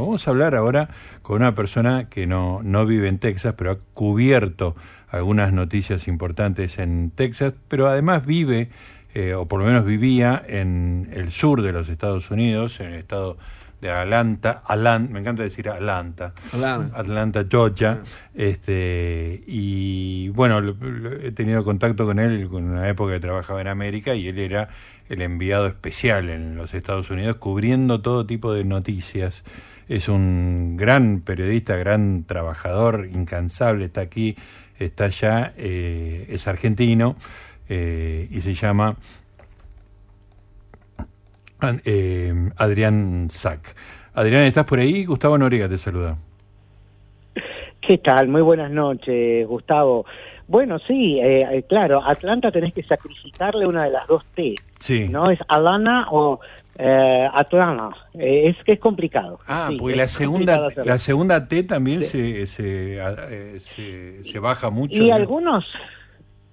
Vamos a hablar ahora con una persona que no, no vive en Texas, pero ha cubierto algunas noticias importantes en Texas, pero además vive, eh, o por lo menos vivía, en el sur de los Estados Unidos, en el estado de Atlanta, Atlanta me encanta decir Atlanta, Atlanta, Atlanta Georgia, este, y bueno, lo- lo- he tenido contacto con él en una época que trabajaba en América y él era el enviado especial en los Estados Unidos cubriendo todo tipo de noticias. Es un gran periodista, gran trabajador, incansable, está aquí, está allá, eh, es argentino eh, y se llama eh, Adrián Sack. Adrián, ¿estás por ahí? Gustavo Noriega te saluda. ¿Qué tal? Muy buenas noches, Gustavo. Bueno, sí, eh, claro, Atlanta tenés que sacrificarle una de las dos T, Sí. ¿no? Es Alana o eh, Atlanta. Eh, es que es complicado. Ah, Sí, la segunda, la segunda T también se, se, eh, se, se baja mucho. Y ¿no? algunos,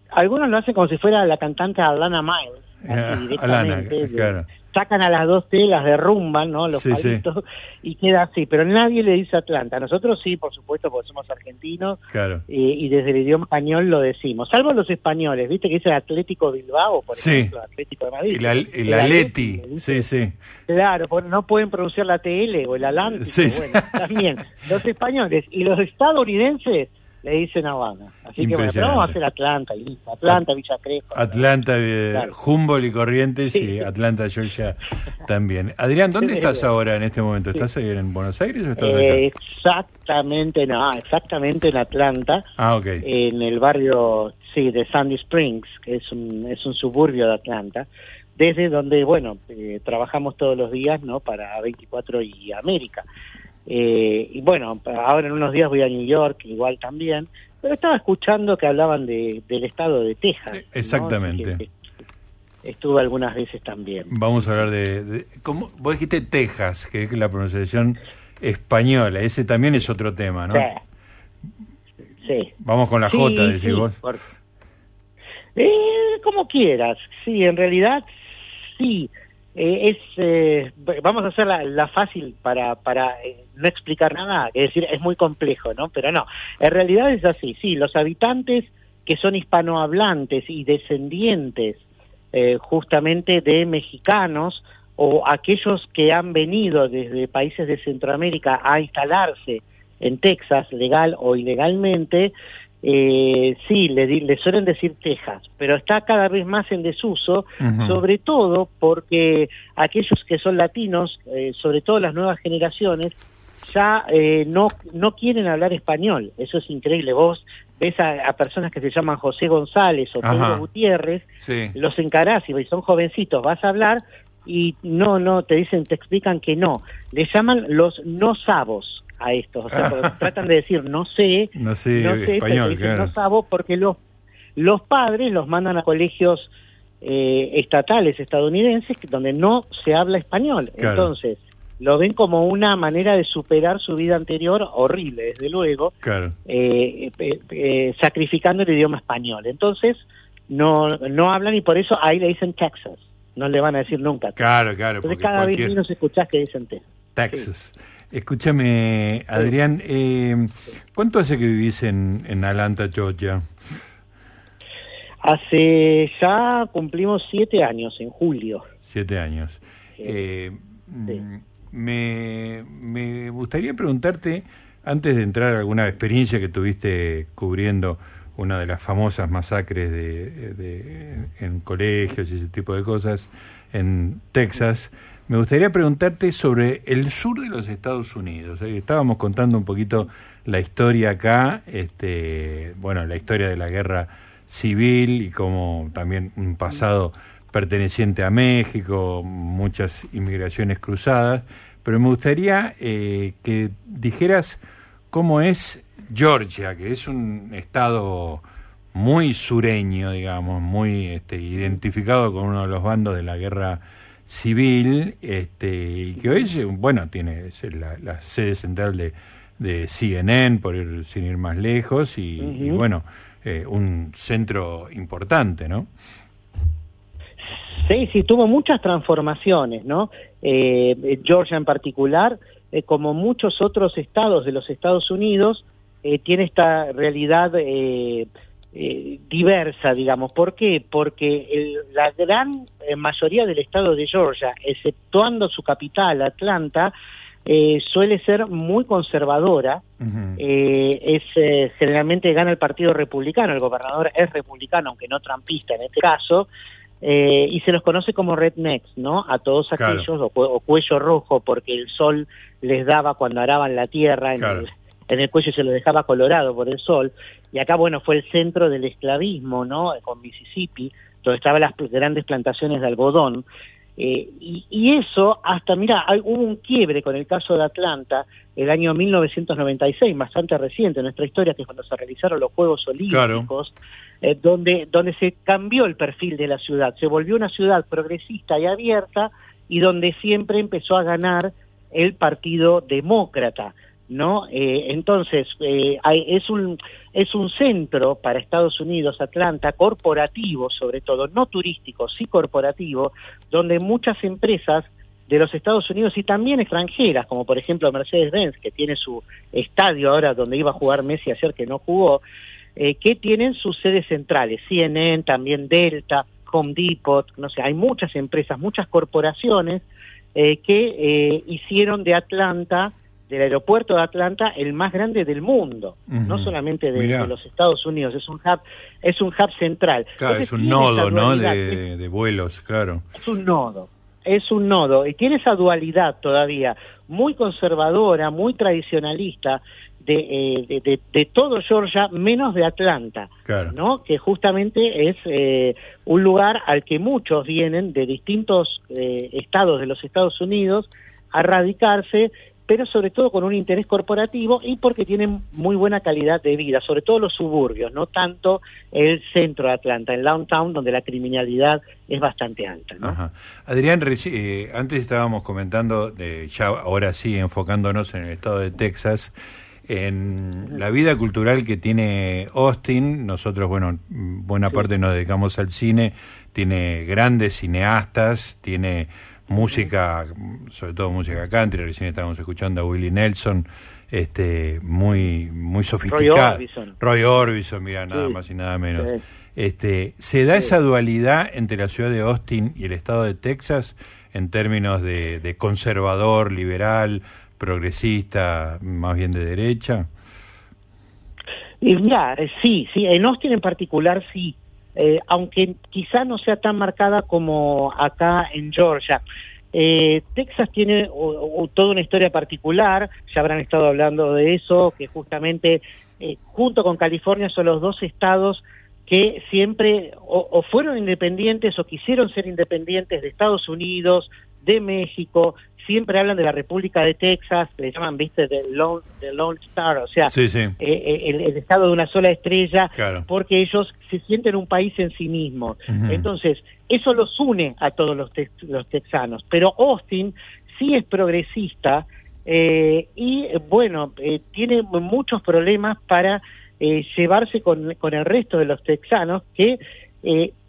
algunos lo hacen como si fuera la cantante Alana Miles. Ah, Alana, claro. Sacan a las dos T, las derrumban, ¿no? Los Sí, sí. palitos, y queda así. Pero nadie le dice Atlanta. Nosotros sí, por supuesto, porque somos argentinos, Claro. y, y desde el idioma español lo decimos, salvo los españoles, viste que dice Atlético Bilbao, por Sí. ejemplo, Atlético de Madrid. El, el El Atleti, sí, sí. Claro, porque no pueden pronunciar la TL o el Atlántico, bueno, también. Los españoles y los estadounidenses le dicen Habana. Así que bueno, pero vamos a hacer Atlanta, listo. Atlanta, Villa Crespo. Atlanta, eh, Claro. Humboldt y Corrientes y. Atlanta, Georgia también. Adrián, ¿dónde Sí, estás sí. ahora en este momento? ¿Estás ahí en Buenos Aires o estás allá? Eh, exactamente, no, exactamente en Atlanta. Ah, ok. en el barrio sí de Sandy Springs, que es un, es un suburbio de Atlanta, desde donde, bueno, eh, trabajamos todos los días, ¿no? Para 24 y América. Eh, y bueno, ahora en unos días voy a New York, igual también, pero estaba escuchando que hablaban de, del estado de Texas. Exactamente. Estuve algunas veces también. Vamos a hablar de, de- ¿cómo? Vos dijiste Texas, que es la pronunciación española. Ese también es otro tema, ¿no? Sí. Sí. Vamos con la Sí, J, decís sí, vos. por- Eh, como quieras, sí, en realidad sí. Eh, es eh, vamos a hacer la, la fácil para para eh, no explicar nada, es decir, es muy complejo, ¿no? Pero no, en realidad es así, sí, los habitantes que son hispanohablantes y descendientes eh, justamente de mexicanos o aquellos que han venido desde países de Centroamérica a instalarse en Texas, legal o ilegalmente, eh, sí, le, le suelen decir Texas, pero está cada vez más en desuso, sobre todo porque aquellos que son latinos, eh, sobre todo las nuevas generaciones, ya eh, no, no quieren hablar español. Eso es increíble. Vos ves a, a personas que se llaman José González o Ajá. Pedro Gutiérrez, Sí. los encarás y son jovencitos, vas a hablar y no, no, te dicen, te explican que no. Le llaman los no sabos a estos, o sea, tratan de decir no sé, No sé, no sé, español, te dicen claro. no sabo porque los, los padres los mandan a colegios eh, estatales estadounidenses donde no se habla español. Claro. Entonces, lo ven como una manera de superar su vida anterior, horrible, desde luego, Claro. eh, eh, eh, sacrificando el idioma español. Entonces, no, no hablan y por eso ahí le dicen Texas. No le van a decir nunca. Claro, claro. Entonces, cada vez menos escuchás que dicen Texas. Texas. Escúchame, Adrián, eh, ¿cuánto hace que vivís en, en Atlanta, Georgia? Hace ya cumplimos siete años, en julio. Siete años. Eh, mm, me, me gustaría preguntarte, antes de entrar a alguna experiencia que tuviste cubriendo una de las famosas masacres de, de- en colegios y ese tipo de cosas en Texas, me gustaría preguntarte sobre el sur de los Estados Unidos. Eh, Estábamos contando un poquito la historia acá, este, bueno, la historia de la guerra civil y como también un pasado perteneciente a México, muchas inmigraciones cruzadas, pero me gustaría eh, que dijeras cómo es Georgia, que es un estado muy sureño, digamos, muy este, identificado con uno de los bandos de la guerra civil, este, y que hoy, bueno, tiene es la, la sede central de, de CNN, por ir, sin ir más lejos, y, bueno, eh, un centro importante, ¿no? Sí, sí, tuvo muchas transformaciones, ¿no? Eh, Georgia en particular eh, como muchos otros estados de los Estados Unidos, eh, tiene esta realidad eh, diversa, digamos. ¿Por qué? Porque la gran mayoría del estado de Georgia, exceptuando su capital, Atlanta, suele ser muy conservadora. es generalmente gana el Partido Republicano, el gobernador es republicano, aunque no trampista en este caso. Eh, y se los conoce como rednecks, ¿no? A todos aquellos, o, cuello rojo, porque el sol les daba cuando araban la tierra, en, el, en el cuello se lo dejaba colorado por el sol, y acá, bueno, fue el centro del esclavismo, ¿no? Con Mississippi, donde estaban las grandes plantaciones de algodón, eh, y, eso, hasta, mira, hubo un quiebre con el caso de Atlanta el año 1996, bastante reciente en nuestra historia, que es cuando se realizaron los Juegos Olímpicos, eh, donde, donde se cambió el perfil de la ciudad, se volvió una ciudad progresista y abierta y donde siempre empezó a ganar el Partido Demócrata. ¿No? Eh, entonces, eh, es, un, es un centro para Estados Unidos, Atlanta, corporativo sobre todo, no turístico, sí corporativo, donde muchas empresas de los Estados Unidos y también extranjeras, como por ejemplo Mercedes-Benz, que tiene su estadio ahora donde iba a jugar Messi ayer que no jugó, eh, que tienen sus sedes centrales, CNN, también Delta, Home Depot, no sé, hay muchas empresas, muchas corporaciones que hicieron de Atlanta del aeropuerto de Atlanta el más grande del mundo, no solamente de, los Estados Unidos, es un hub, es un hub central. Claro, es un nodo, ¿no? De, vuelos, claro. Es un nodo, es un nodo y tiene esa dualidad todavía muy conservadora, muy tradicionalista de, eh, de, todo Georgia menos de Atlanta, ¿no? Que justamente es eh, un lugar al que muchos vienen de distintos eh, estados de los Estados Unidos a radicarse pero sobre todo con un interés corporativo y porque tienen muy buena calidad de vida, sobre todo los suburbios, no tanto el centro de Atlanta, el downtown, donde la criminalidad es bastante alta. ¿no? Adrián, eh, antes estábamos comentando, de, ya ahora sí enfocándonos en el estado de Texas, en la vida cultural que tiene Austin, nosotros, bueno, buena parte nos dedicamos al cine, tiene grandes cineastas, tiene música, sobre todo música country, recién estábamos escuchando a Willie Nelson, este muy muy sofisticado. Roy Orbison. mira, nada más y nada menos. Este, ¿se da esa dualidad entre la ciudad de Austin y el estado de Texas en términos de, conservador, liberal, progresista, más bien de derecha? Y ya, sí, sí, en Austin en particular sí. Eh, aunque quizá no sea tan marcada como acá en Georgia. Eh, Texas tiene toda una historia particular, ya habrán estado hablando de eso, que justamente eh, junto con California son los dos estados que siempre o, fueron independientes o quisieron ser independientes de Estados Unidos, de México, siempre hablan de la República de Texas, le llaman, viste, de Lone, Lone Star, o sea, eh, eh, el, estado de una sola estrella, porque ellos se sienten un país en sí mismo. Entonces, eso los une a todos los, los texanos, pero Austin sí es progresista eh, y, bueno, tiene muchos problemas para llevarse con, con el resto de los texanos que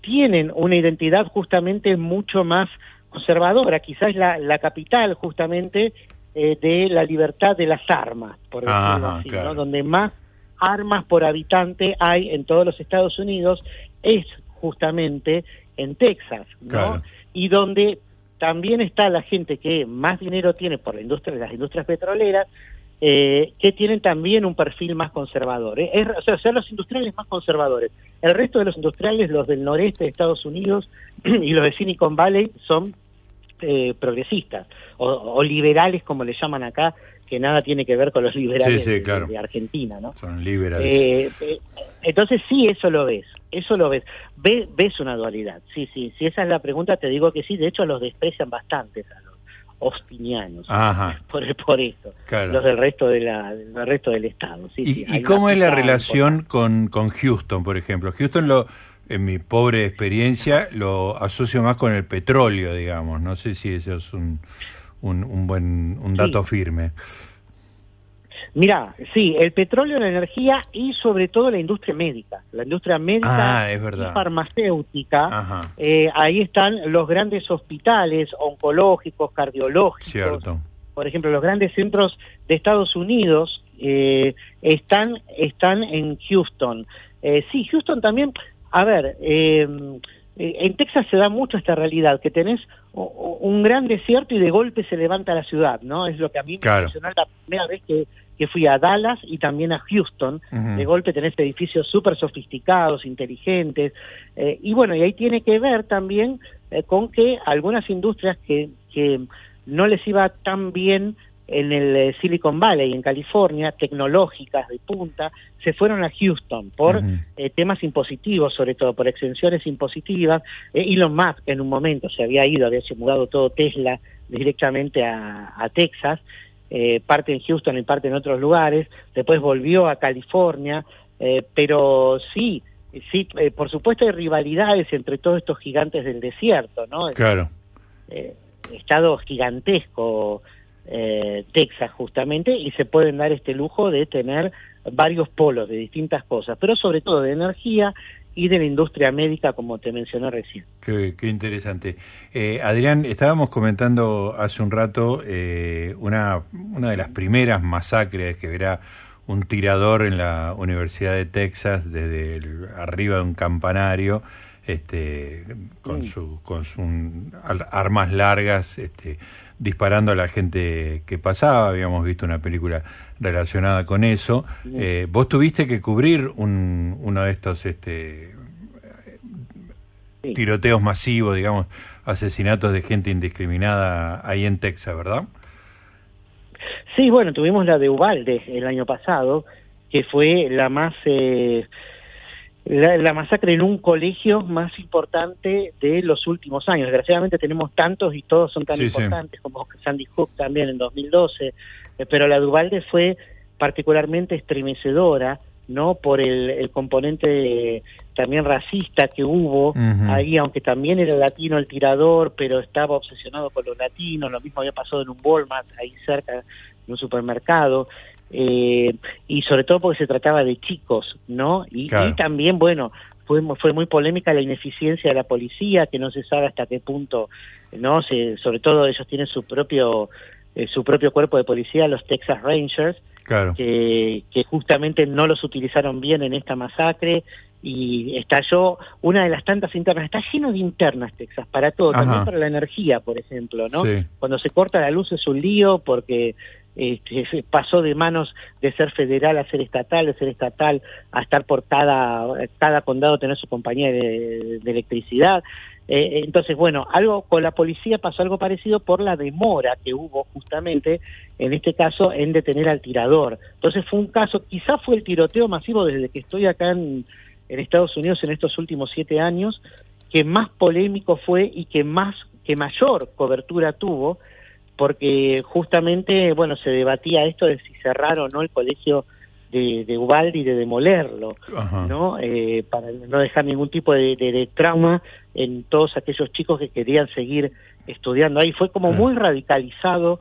tienen una identidad justamente mucho más conservadora, quizás la, la capital justamente eh, de la libertad de las armas, por decirlo así, ¿no? donde más armas por habitante hay en todos los Estados Unidos es justamente en Texas, ¿no? Y donde también está la gente que más dinero tiene por la industria, las industrias petroleras, eh, que tienen también un perfil más conservador. ¿eh? o sea, son los industriales más conservadores. El resto de los industriales, los del noreste de Estados Unidos y los de Silicon Valley, son eh, progresistas o, liberales, como le llaman acá, que nada tiene que ver con los liberales de, Argentina, ¿no? Son liberales. entonces sí, eso lo ves, eso lo ves. ves una dualidad, sí, sí, si esa es la pregunta, te digo que sí, de hecho los desprecian bastante ostinianos por por esto los del resto de la del resto del estado y, cómo es la relación con con Houston por ejemplo Houston lo en mi pobre experiencia lo asocio más con el petróleo digamos no sé si eso es un un, buen un dato firme Mira, sí, el petróleo, la energía y sobre todo la industria médica. La industria médica ah, y farmacéutica. Eh, ahí están los grandes hospitales oncológicos, cardiológicos. Cierto. por ejemplo, los grandes centros de Estados Unidos eh, están, están en Houston. Eh, sí, Houston también, a ver, eh, en Texas se da mucho esta realidad, que tenés un gran desierto y de golpe se levanta la ciudad, ¿no? Es lo que a mí me impresionó la primera vez que, que, fui a Dallas y también a Houston. De golpe tenés edificios súper sofisticados, inteligentes. y bueno, y ahí tiene que ver también con que algunas industrias que, que no les iba tan bien en el eh, Silicon Valley, en California, tecnológicas de punta, se fueron a Houston por eh, temas impositivos, sobre todo por exenciones impositivas. Eh, Elon Musk en un momento se había ido, había mudado todo Tesla directamente a, a Texas, parte en Houston y parte en otros lugares, después volvió a California, pero sí, sí, por supuesto hay rivalidades entre todos estos gigantes del desierto, ¿no? Claro. estado gigantesco eh, Texas justamente y se pueden dar este lujo de tener varios polos de distintas cosas, pero sobre todo de energía y de la industria médica, como te mencioné recién. Qué, interesante. Eh, Adrián, estábamos comentando hace un rato eh, una, una de las primeras masacres que verá un tirador en la Universidad de Texas desde arriba de un campanario este, con, mm. su, con sus armas largas. Este, disparando a la gente que pasaba, habíamos visto una película relacionada con eso. Eh, vos tuviste que cubrir un, uno de estos este, tiroteos masivos, digamos, asesinatos de gente indiscriminada ahí en Texas, ¿verdad? Sí, bueno, tuvimos la de Ubalde el año pasado, que fue la más... Eh, la, masacre en un colegio más importante de los últimos años. Desgraciadamente tenemos tantos y todos son tan importantes como Sandy Hook también en 2012, eh, pero la Duvalde fue particularmente estremecedora, ¿no? Por el, componente también racista que hubo ahí, aunque también era latino el tirador, pero estaba obsesionado con los latinos, lo mismo había pasado en un Walmart ahí cerca, en un supermercado eh, y sobre todo porque se trataba de chicos, ¿no? Y, también, bueno, fue, fue muy polémica la ineficiencia de la policía, que no se sabe hasta qué punto, ¿no? Se, sobre todo ellos tienen su propio eh, su propio cuerpo de policía, los Texas Rangers, que, que justamente no los utilizaron bien en esta masacre y estalló una de las tantas internas, está lleno de internas Texas, para todo, también para la energía, por ejemplo, ¿no? Cuando se corta la luz es un lío porque este, pasó de manos de ser federal a ser estatal, de ser estatal a estar por cada, cada condado tener su compañía de, electricidad. Eh, entonces, bueno, algo con la policía pasó algo parecido por la demora que hubo justamente, en este caso, en detener al tirador. Entonces fue un caso, quizás fue el tiroteo masivo desde que estoy acá en, en Estados Unidos en estos últimos siete años, que más polémico fue y que más, que mayor cobertura tuvo, porque justamente, bueno, se debatía esto de si cerrar o no el colegio de, de Ubaldi y de demolerlo, ¿no? Eh, para no dejar ningún tipo de, trauma en todos aquellos chicos que querían seguir estudiando ahí. Fue como muy radicalizado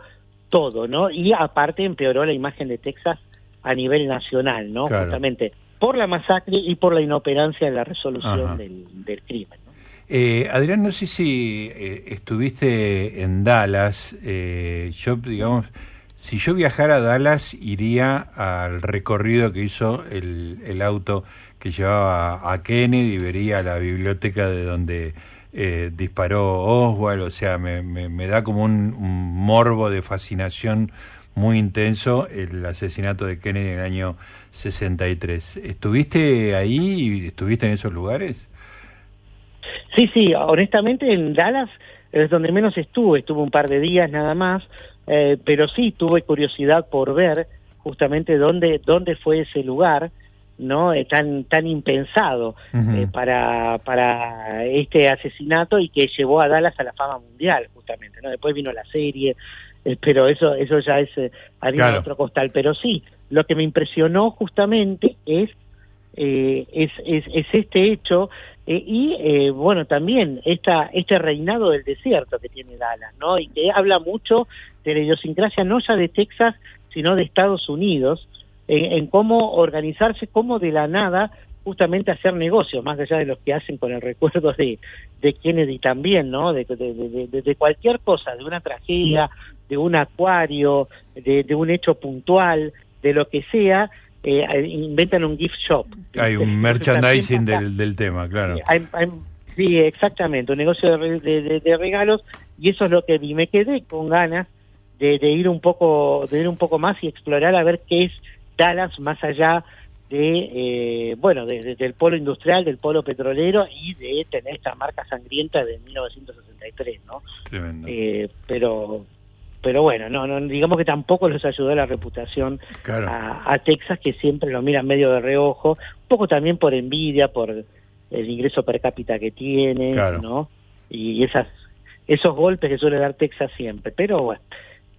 todo, ¿no? Y aparte empeoró la imagen de Texas a nivel nacional, ¿no? Justamente por la masacre y por la inoperancia en la resolución del, del crimen. Eh, Adrián, no sé si eh, estuviste en Dallas. Eh, yo, digamos, si yo viajara a Dallas, iría al recorrido que hizo el, el auto que llevaba a Kennedy y vería la biblioteca de donde eh, disparó Oswald. O sea, me, me, da como un, morbo de fascinación muy intenso el asesinato de Kennedy en el año 63. ¿Estuviste ahí? ¿Estuviste en esos lugares? Sí, sí, honestamente en Dallas es donde menos estuve, estuve un par de días nada más, eh, pero sí tuve curiosidad por ver justamente dónde, dónde fue ese lugar, ¿no? Eh, tan, tan impensado eh, para, para este asesinato y que llevó a Dallas a la fama mundial, justamente, ¿no? Después vino la serie, pero eso, eso ya es harina otro costal. Pero sí, lo que me impresionó justamente es, es, es, es este hecho eh, y eh, bueno, también esta, este reinado del desierto que tiene Dallas, ¿no? Y que habla mucho de la idiosincrasia no ya de Texas, sino de Estados Unidos, en cómo organizarse, cómo de la nada justamente hacer negocios, más allá de los que hacen con el recuerdo de, de Kennedy también, ¿no? De, de, de, cualquier cosa, de una tragedia, de un acuario, de, un hecho puntual, de lo que sea, eh, inventan un gift shop. Hay un merchandising del, del tema, claro. sí, exactamente, un negocio de, de, regalos y eso es lo que vi. Me quedé con ganas de, ir un poco, de ir un poco más y explorar a ver qué es Dallas más allá de eh, bueno del polo industrial del polo petrolero y de tener esta marca sangrienta de 1963 no Tremendo. Eh, pero pero bueno no, no digamos que tampoco les ayudó la reputación a, Texas que siempre lo miran medio de reojo un poco también por envidia por el ingreso per cápita que tiene no y esas esos golpes que suele dar Texas siempre pero bueno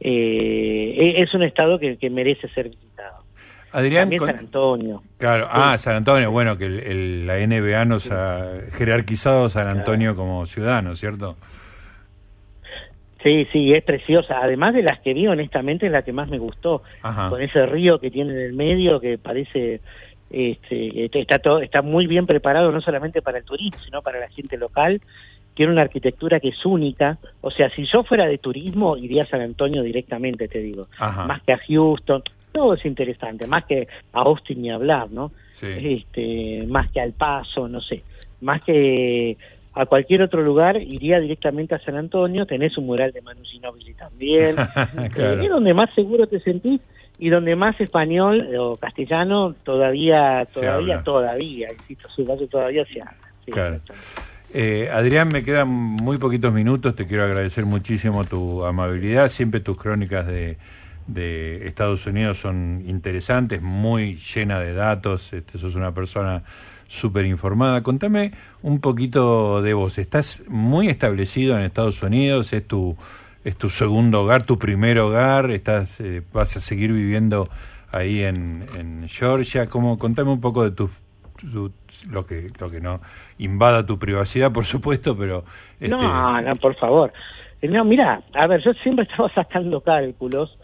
eh, es un estado que merece ser visitado. Adrián, San Antonio. Claro, ah, San Antonio, bueno, que el, la NBA nos ha jerarquizado San Antonio como ciudadano, ¿cierto? Sí, sí, es preciosa. Además de las que vi, honestamente, es la que más me gustó. Con ese río que tiene en el medio, que parece este, está todo, está muy bien preparado no solamente para el turismo, sino para la gente local. Tiene una arquitectura que es única. O sea, si yo fuera de turismo, iría a San Antonio directamente, te digo. Más que a Houston todo es interesante, más que a Austin ni hablar, ¿no? Este, más que al Paso, no sé, más que a cualquier otro lugar iría directamente a San Antonio, tenés un mural de Manu Ginóbili también, eh, es donde más seguro te sentís y donde más español o castellano todavía, todavía, todavía, insisto, su base todavía se habla. claro. Eh, Adrián, me quedan muy poquitos minutos, te quiero agradecer muchísimo tu amabilidad, siempre tus crónicas de de Estados Unidos son interesantes, muy llena de datos, este, sos una persona súper informada. Contame un poquito de vos. ¿Estás muy establecido en Estados Unidos? ¿Es tu, es tu segundo hogar, tu primer hogar? ¿Estás, eh, ¿Vas a seguir viviendo ahí en, en Georgia? ¿Cómo, contame un poco de tu, lo, que, lo que no invada tu privacidad, por supuesto, pero... Este... No, no, por favor. No, mira, a ver, yo siempre estaba sacando cálculos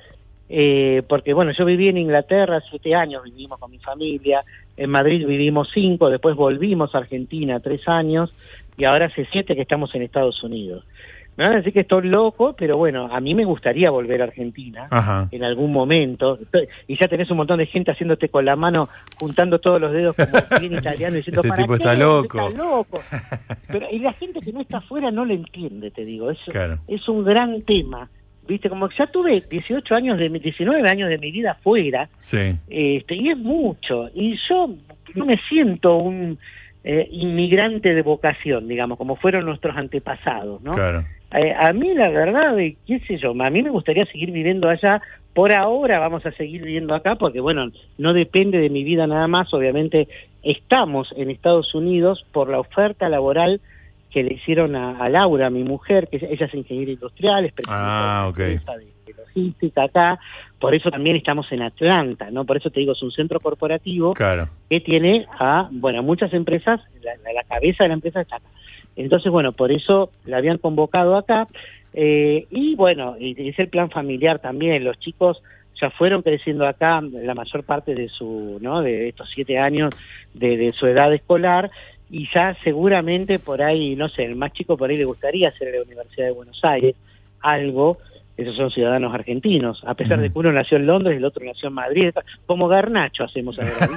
eh, porque bueno, yo viví en Inglaterra siete años, vivimos con mi familia, en Madrid vivimos cinco, después volvimos a Argentina tres años y ahora hace siete que estamos en Estados Unidos. Me van a decir que estoy loco, pero bueno, a mí me gustaría volver a Argentina en algún momento. Y ya tenés un montón de gente haciéndote con la mano, juntando todos los dedos como bien italiano, diciendo, este tipo está loco. está loco. Pero, y la gente que no está afuera no lo entiende, te digo. Es, es un gran tema viste como ya tuve 18 años de 19 años de mi vida fuera sí. este y es mucho y yo no me siento un eh, inmigrante de vocación digamos como fueron nuestros antepasados no claro. Eh, a mí la verdad qué sé yo a mí me gustaría seguir viviendo allá por ahora vamos a seguir viviendo acá porque bueno no depende de mi vida nada más obviamente estamos en Estados Unidos por la oferta laboral que le hicieron a, Laura, mi mujer, que ella es ingeniera industrial, es ah, de, logística acá, por eso también estamos en Atlanta, ¿no? Por eso te digo, es un centro corporativo que tiene a, bueno, muchas empresas, la, cabeza de la empresa está acá. Entonces, bueno, por eso la habían convocado acá, eh, y bueno, y es el plan familiar también, los chicos ya fueron creciendo acá la mayor parte de su, ¿no? De estos siete años de, de su edad escolar, y ya seguramente por ahí, no sé, el más chico por ahí le gustaría hacer en la Universidad de Buenos Aires algo, esos son ciudadanos argentinos, a pesar de que uno nació en Londres y el otro nació en Madrid, como Garnacho hacemos ahora,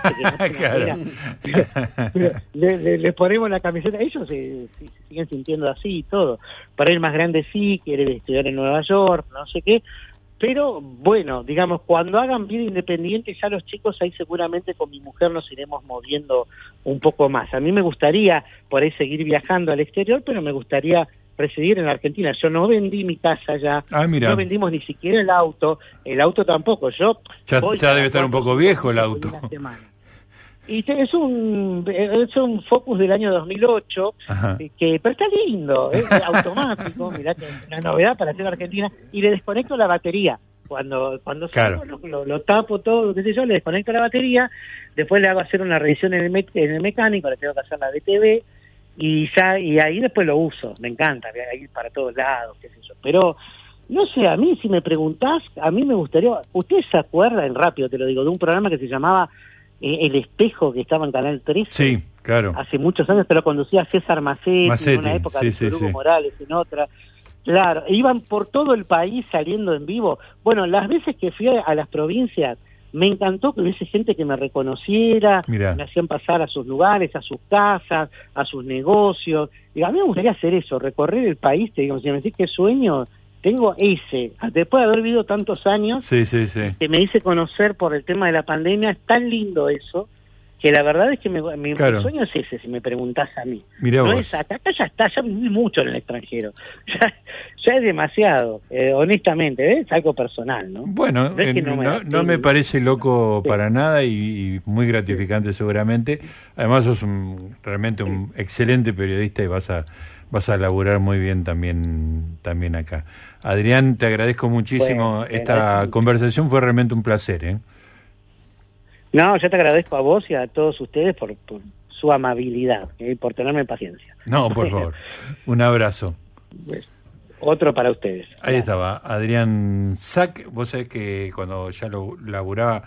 ¿viste? le, les ponemos la camiseta, ellos se, siguen sintiendo así y todo. Para el más grande sí, quiere estudiar en Nueva York, no sé qué, pero bueno, digamos, cuando hagan vida independiente, ya los chicos ahí seguramente con mi mujer nos iremos moviendo un poco más. A mí me gustaría por ahí seguir viajando al exterior, pero me gustaría residir en Argentina. Yo no vendí mi casa ya, ah, no vendimos ni siquiera el auto, el auto tampoco. Yo ya, ya debe estar un poco viejo el auto. Y es un es un Focus del año 2008, eh, que pero está lindo, es automático, mirá que una novedad para hacer Argentina, y le desconecto la batería. Cuando cuando lo, tapo todo, qué sé yo, le desconecto la batería, después le hago hacer una revisión en el, en el mecánico, le tengo que hacer la DTV, y ya y ahí después lo uso, me encanta, ir para todos lados, qué sé yo. Pero no sé, a mí si me preguntás, a mí me gustaría, ustedes se acuerdan, rápido te lo digo, de un programa que se llamaba eh, El Espejo, que estaba en Canal 13. Sí, claro. Hace muchos años, pero conducía César Macetti, en una época sí, de Hugo Morales, en otra. Claro, iban por todo el país saliendo en vivo. Bueno, las veces que fui a las provincias, me encantó que hubiese gente que me reconociera, me hacían pasar a sus lugares, a sus casas, a sus negocios. Y a mí me gustaría hacer eso, recorrer el país, te digo, si me decís qué sueño, tengo ese, después de haber vivido tantos años, que me hice conocer por el tema de la pandemia, es tan lindo eso, que la verdad es que mi sueño es ese, si me preguntás a mí. no es acá, acá ya está, ya viví mucho en el extranjero, ya, ya es demasiado, eh, honestamente, es algo personal, ¿no? Bueno, no, me, parece loco para nada y, muy gratificante seguramente. Además sos realmente un excelente periodista y vas a vas a laburar muy bien también también acá. Adrián, te agradezco muchísimo. Esta conversación fue realmente un placer, ¿eh? No, yo te agradezco a vos y a todos ustedes por, su amabilidad y eh, por tenerme paciencia. No, por favor. Un abrazo. Pues, otro para ustedes. Ahí estaba, Adrián Sack. Vos sabés que cuando ya lo laburaba,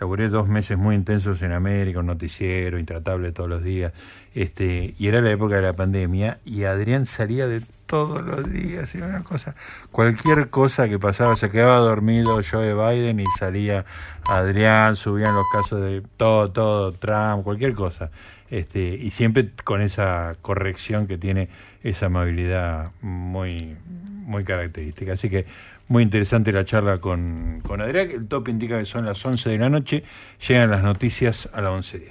laburé dos meses muy intensos en América, un noticiero intratable todos los días, este, y era la época de la pandemia, y Adrián salía de todos los días, y una cosa, cualquier cosa que pasaba, se quedaba dormido Joe Biden y salía Adrián, subían los casos de todo, todo, Trump, cualquier cosa, este, y siempre con esa corrección que tiene esa amabilidad muy, muy característica. Así que muy interesante la charla con, con Adrián. El top indica que son las 11 de la noche, llegan las noticias a las 11.10.